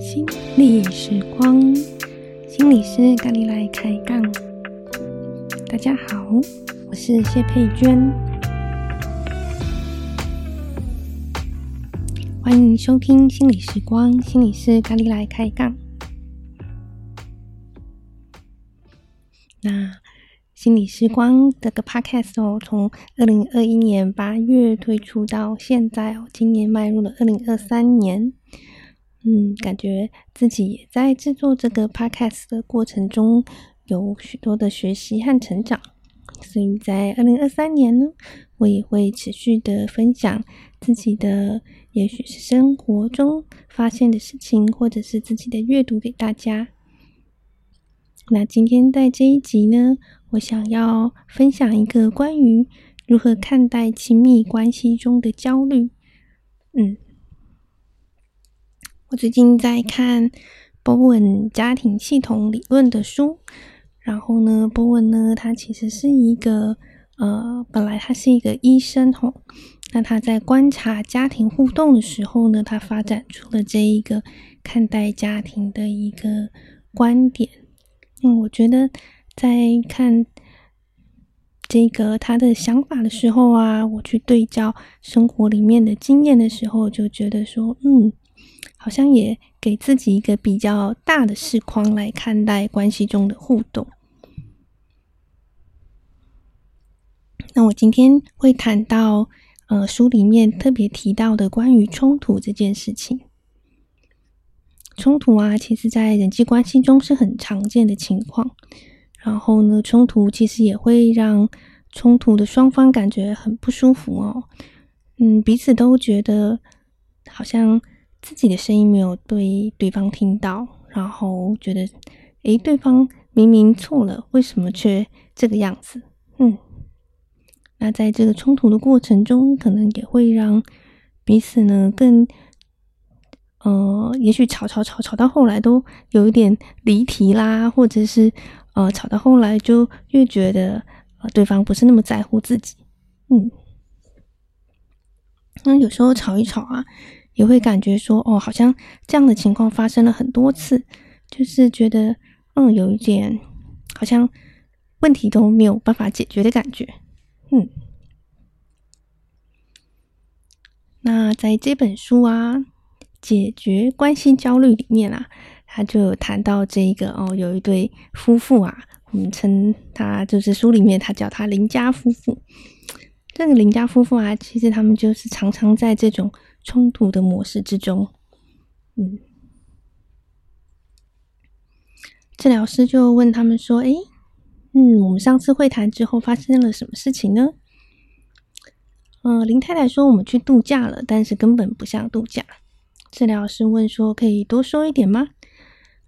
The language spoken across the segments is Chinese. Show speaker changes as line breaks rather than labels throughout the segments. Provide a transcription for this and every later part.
心理时光，心理师咖喱来开杠。大家好，我是谢佩娟，欢迎收听心理时光，心理师咖喱来开杠。那心理时光这个 podcast 哦，从二零二一年八月推出到现在哦，今年迈入了二零二三年。嗯，感觉自己也在制作这个 podcast 的过程中有许多的学习和成长，所以在二零二三年呢，我也会持续的分享自己的，也许是生活中发现的事情，或者是自己的阅读给大家。那今天在这一集呢，我想要分享一个关于如何看待亲密关系中的焦虑。嗯。我最近在看波恩家庭系统理论的书，然后呢，波恩呢，他其实是一个呃，本来他是一个医生吼，那他在观察家庭互动的时候呢，他发展出了这一个看待家庭的一个观点。嗯，我觉得在看这个他的想法的时候啊，我去对照生活里面的经验的时候，就觉得说，嗯。好像也给自己一个比较大的视框来看待关系中的互动。那我今天会谈到，呃，书里面特别提到的关于冲突这件事情。冲突啊，其实在人际关系中是很常见的情况。然后呢，冲突其实也会让冲突的双方感觉很不舒服哦。嗯，彼此都觉得好像。自己的声音没有对对方听到，然后觉得，诶，对方明明错了，为什么却这个样子？嗯，那在这个冲突的过程中，可能也会让彼此呢更，呃，也许吵吵吵吵到后来都有一点离题啦，或者是呃，吵到后来就越觉得呃对方不是那么在乎自己。嗯，那有时候吵一吵啊。也会感觉说，哦，好像这样的情况发生了很多次，就是觉得，嗯，有一点好像问题都没有办法解决的感觉，嗯。那在这本书啊，《解决关系焦虑》里面啊，他就谈到这一个哦，有一对夫妇啊，我们称他就是书里面他叫他林家夫妇。这个林家夫妇啊，其实他们就是常常在这种。冲突的模式之中，嗯，治疗师就问他们说：“诶，嗯，我们上次会谈之后发生了什么事情呢？”嗯，林太太说：“我们去度假了，但是根本不像度假。”治疗师问说：“可以多说一点吗？”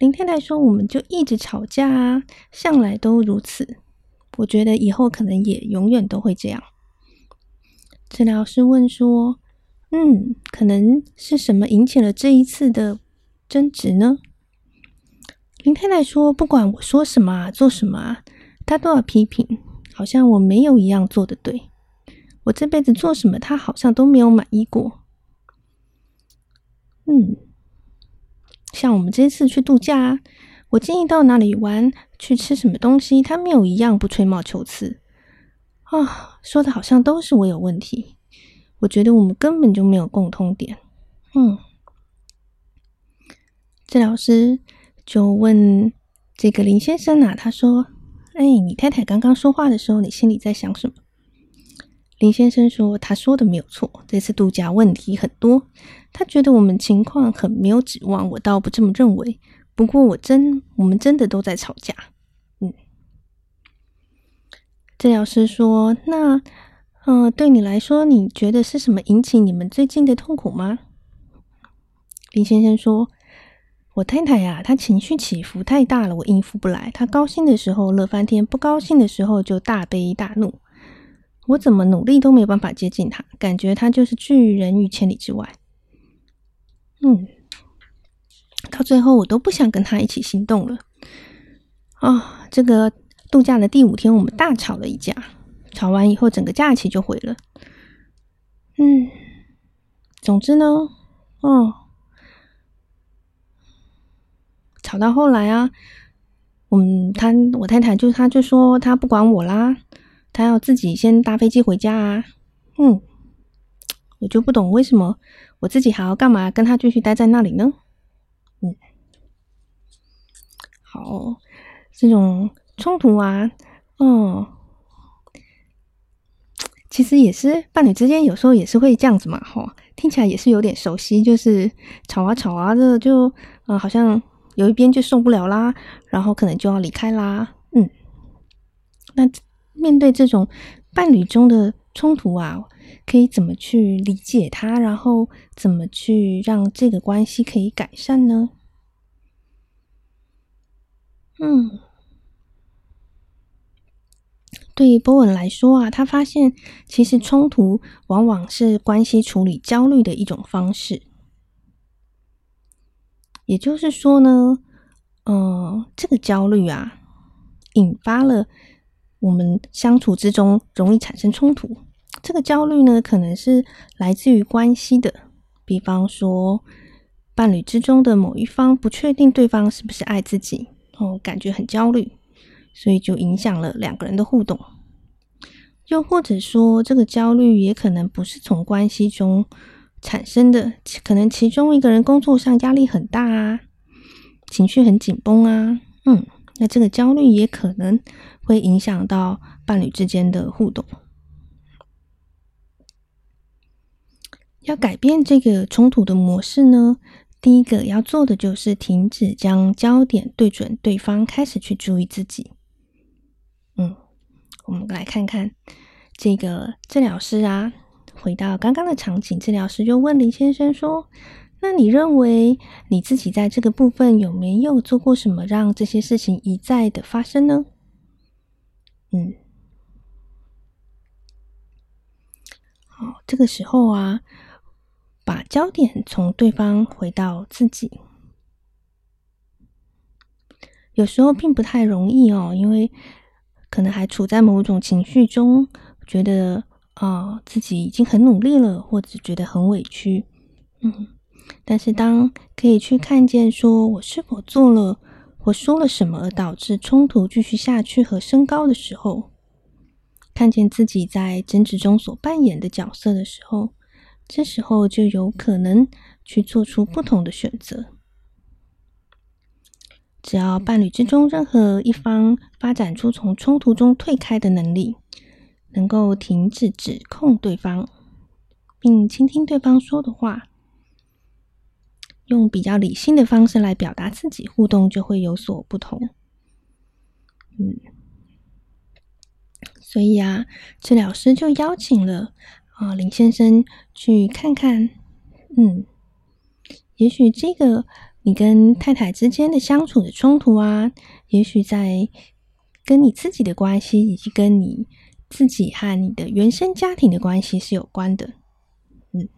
林太太说：“我们就一直吵架啊，向来都如此。我觉得以后可能也永远都会这样。”治疗师问说。嗯，可能是什么引起了这一次的争执呢？林太太说：“不管我说什么啊，做什么啊，他都要批评，好像我没有一样做的对。我这辈子做什么，他好像都没有满意过。”嗯，像我们这次去度假，我建议到哪里玩，去吃什么东西，他没有一样不吹毛求疵啊，说的好像都是我有问题。我觉得我们根本就没有共通点。嗯，治疗师就问这个林先生啊，他说：“哎，你太太刚刚说话的时候，你心里在想什么？”林先生说：“他说的没有错，这次度假问题很多，他觉得我们情况很没有指望。我倒不这么认为，不过我真，我们真的都在吵架。”嗯，治疗师说：“那。”、呃，对你来说，你觉得是什么引起你们最近的痛苦吗？林先生说：“我太太呀，她情绪起伏太大了，我应付不来。她高兴的时候乐翻天，不高兴的时候就大悲大怒。我怎么努力都没有办法接近他，感觉他就是拒人于千里之外。嗯，到最后我都不想跟他一起行动了。啊、哦，这个度假的第五天，我们大吵了一架，吵完以后，整个假期就毁了。嗯，总之呢，哦，吵到后来啊，我们他我太太就他就说他不管我啦，他要自己先搭飞机回家啊。嗯，我就不懂为什么我自己还要干嘛跟他继续待在那里呢？嗯，好，这种冲突啊，嗯，其实也是伴侣之间有时候也是会这样子嘛，吼，听起来也是有点熟悉，就是吵啊吵啊的，就嗯，好像有一边就受不了啦，然后可能就要离开啦，嗯，那面对这种伴侣中的冲突啊，可以怎么去理解它，然后怎么去让这个关系可以改善呢？嗯，对于波文来说啊，他发现其实冲突往往是关系处理焦虑的一种方式。也就是说呢，呃，这个焦虑啊，引发了我们相处之中容易产生冲突。这个焦虑呢，可能是来自于关系的，比方说伴侣之中的某一方不确定对方是不是爱自己，哦，感觉很焦虑，所以就影响了两个人的互动。又或者说，这个焦虑也可能不是从关系中产生的，可能其中一个人工作上压力很大啊，情绪很紧绷啊，嗯，那这个焦虑也可能会影响到伴侣之间的互动。要改变这个冲突的模式呢，第一个要做的就是停止将焦点对准对方，开始去注意自己。嗯，我们来看看这个治疗师啊，回到刚刚的场景，治疗师就问林先生说：“那你认为你自己在这个部分有没有做过什么，让这些事情一再的发生呢？”嗯，好，这个时候啊。把焦点从对方回到自己，有时候并不太容易哦，因为可能还处在某种情绪中，觉得啊、自己已经很努力了，或者觉得很委屈，嗯。但是当可以去看见，说我是否做了或说了什么而导致冲突继续下去和升高的时候，看见自己在争执中所扮演的角色的时候。这时候就有可能去做出不同的选择。只要伴侣之中任何一方发展出从冲突中退开的能力，能够停止指控对方，并倾听对方说的话，用比较理性的方式来表达自己，互动就会有所不同。嗯，所以啊，治疗师就邀请了。啊，林先生，去看看，嗯，也许这个你跟太太之间的相处的冲突啊，也许在跟你自己的关系，以及跟你自己和你的原生家庭的关系是有关的，嗯，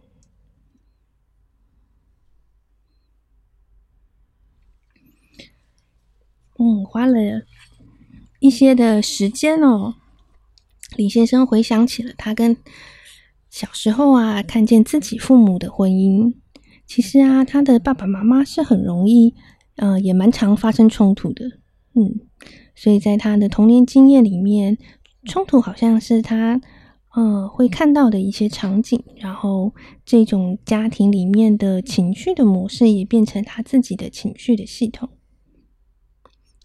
嗯，花了一些的时间哦，李先生回想起了他跟。小时候啊，看见自己父母的婚姻，其实啊，他的爸爸妈妈是很容易，呃，也蛮常发生冲突的，嗯，所以在他的童年经验里面，冲突好像是他，呃，会看到的一些场景，然后这种家庭里面的情绪的模式也变成他自己的情绪的系统。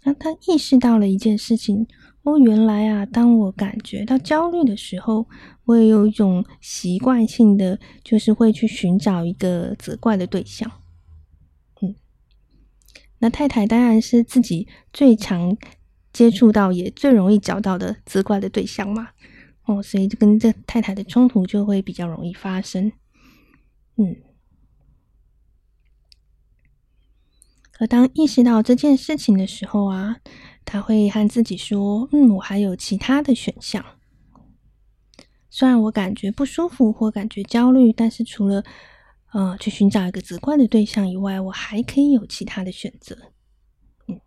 那他意识到了一件事情。哦，原来啊，当我感觉到焦虑的时候，我也有一种习惯性的，就是会去寻找一个责怪的对象。嗯，那太太当然是自己最常接触到，也最容易找到的责怪的对象嘛。哦，所以就跟这太太的冲突就会比较容易发生。嗯，而当意识到这件事情的时候啊。他会和自己说：“嗯，我还有其他的选项。虽然我感觉不舒服或感觉焦虑，但是除了呃去寻找一个责怪的对象以外，我还可以有其他的选择。”嗯，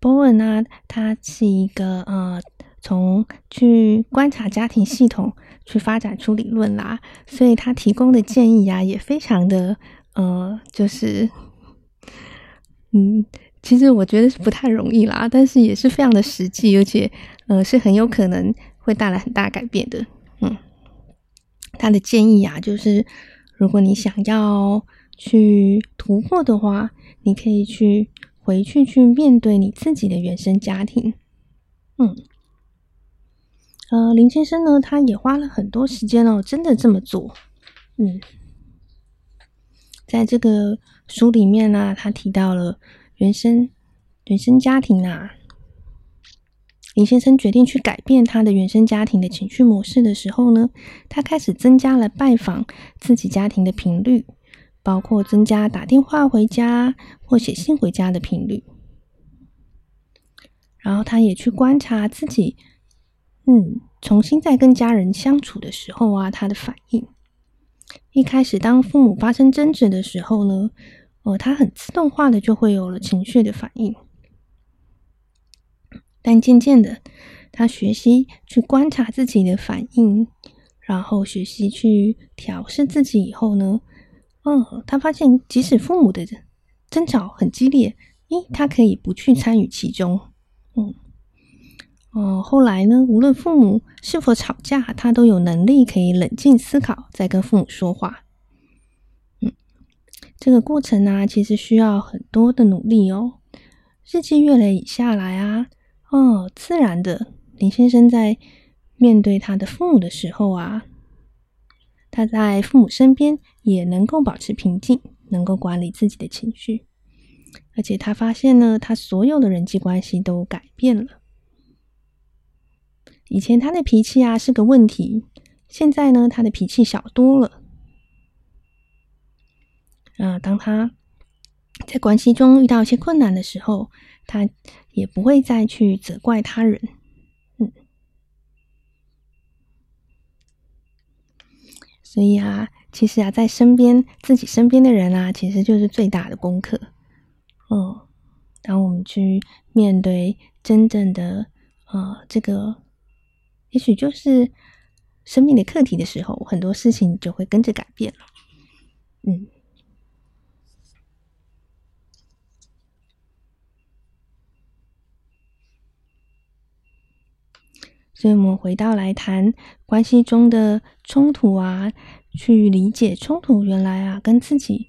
波恩呢，他是一个呃，从去观察家庭系统去发展出理论啦，所以他提供的建议啊，也非常的呃，就是嗯，其实我觉得是不太容易啦，但是也是非常的实际，而且呃，是很有可能会带来很大改变的。嗯，他的建议啊，就是如果你想要去突破的话，你可以去。回去去面对你自己的原生家庭，嗯，呃，林先生呢，他也花了很多时间哦，真的这么做，嗯，在这个书里面呢，他提到了原生原生家庭啊，林先生决定去改变他的原生家庭的情绪模式的时候呢，他开始增加了拜访自己家庭的频率。包括增加打电话回家或写信回家的频率，然后他也去观察自己，嗯，重新在跟家人相处的时候啊，他的反应。一开始当父母发生争执的时候呢，呃，他很自动化的就会有了情绪的反应，但渐渐的，他学习去观察自己的反应，然后学习去调试自己以后呢。嗯，他发现即使父母的争吵很激烈，咦，他可以不去参与其中。哦，后来呢，无论父母是否吵架，他都有能力可以冷静思考，再跟父母说话。嗯，这个过程呢，其实需要很多的努力哦。日积月累下来啊，哦，自然的，林先生在面对他的父母的时候啊。他在父母身边也能够保持平静，能够管理自己的情绪，而且他发现呢，他所有的人际关系都改变了。以前他的脾气啊是个问题，现在呢，他的脾气小多了。啊，当他在关系中遇到一些困难的时候，他也不会再去责怪他人。嗯所以啊，其实啊，在身边自己身边的人啊，其实就是最大的功课。嗯，当我们去面对真正的呃这个，也许就是生命的课题的时候，很多事情就会跟着改变了。嗯，所以我们回到来谈关系中的冲突啊，去理解冲突原来啊跟自己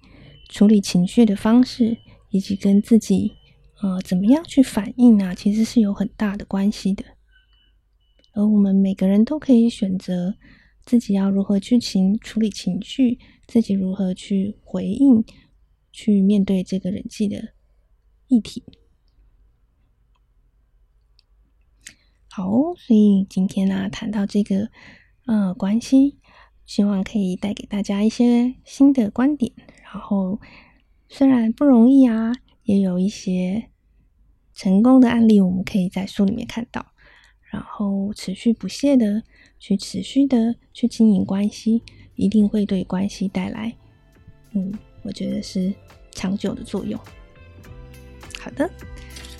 处理情绪的方式，以及跟自己呃怎么样去反应啊，其实是有很大的关系的。而我们每个人都可以选择自己要如何去情处理情绪，自己如何去回应，去面对这个人际的议题。好，所以今天呢、谈到这个呃关系，希望可以带给大家一些新的观点。然后虽然不容易啊，也有一些成功的案例，我们可以在书里面看到。然后持续不懈的去持续的去经营关系，一定会对关系带来，嗯，我觉得是长久的作用。好的，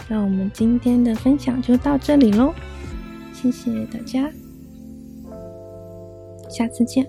那我们今天的分享就到这里喽。谢谢大家，下次见。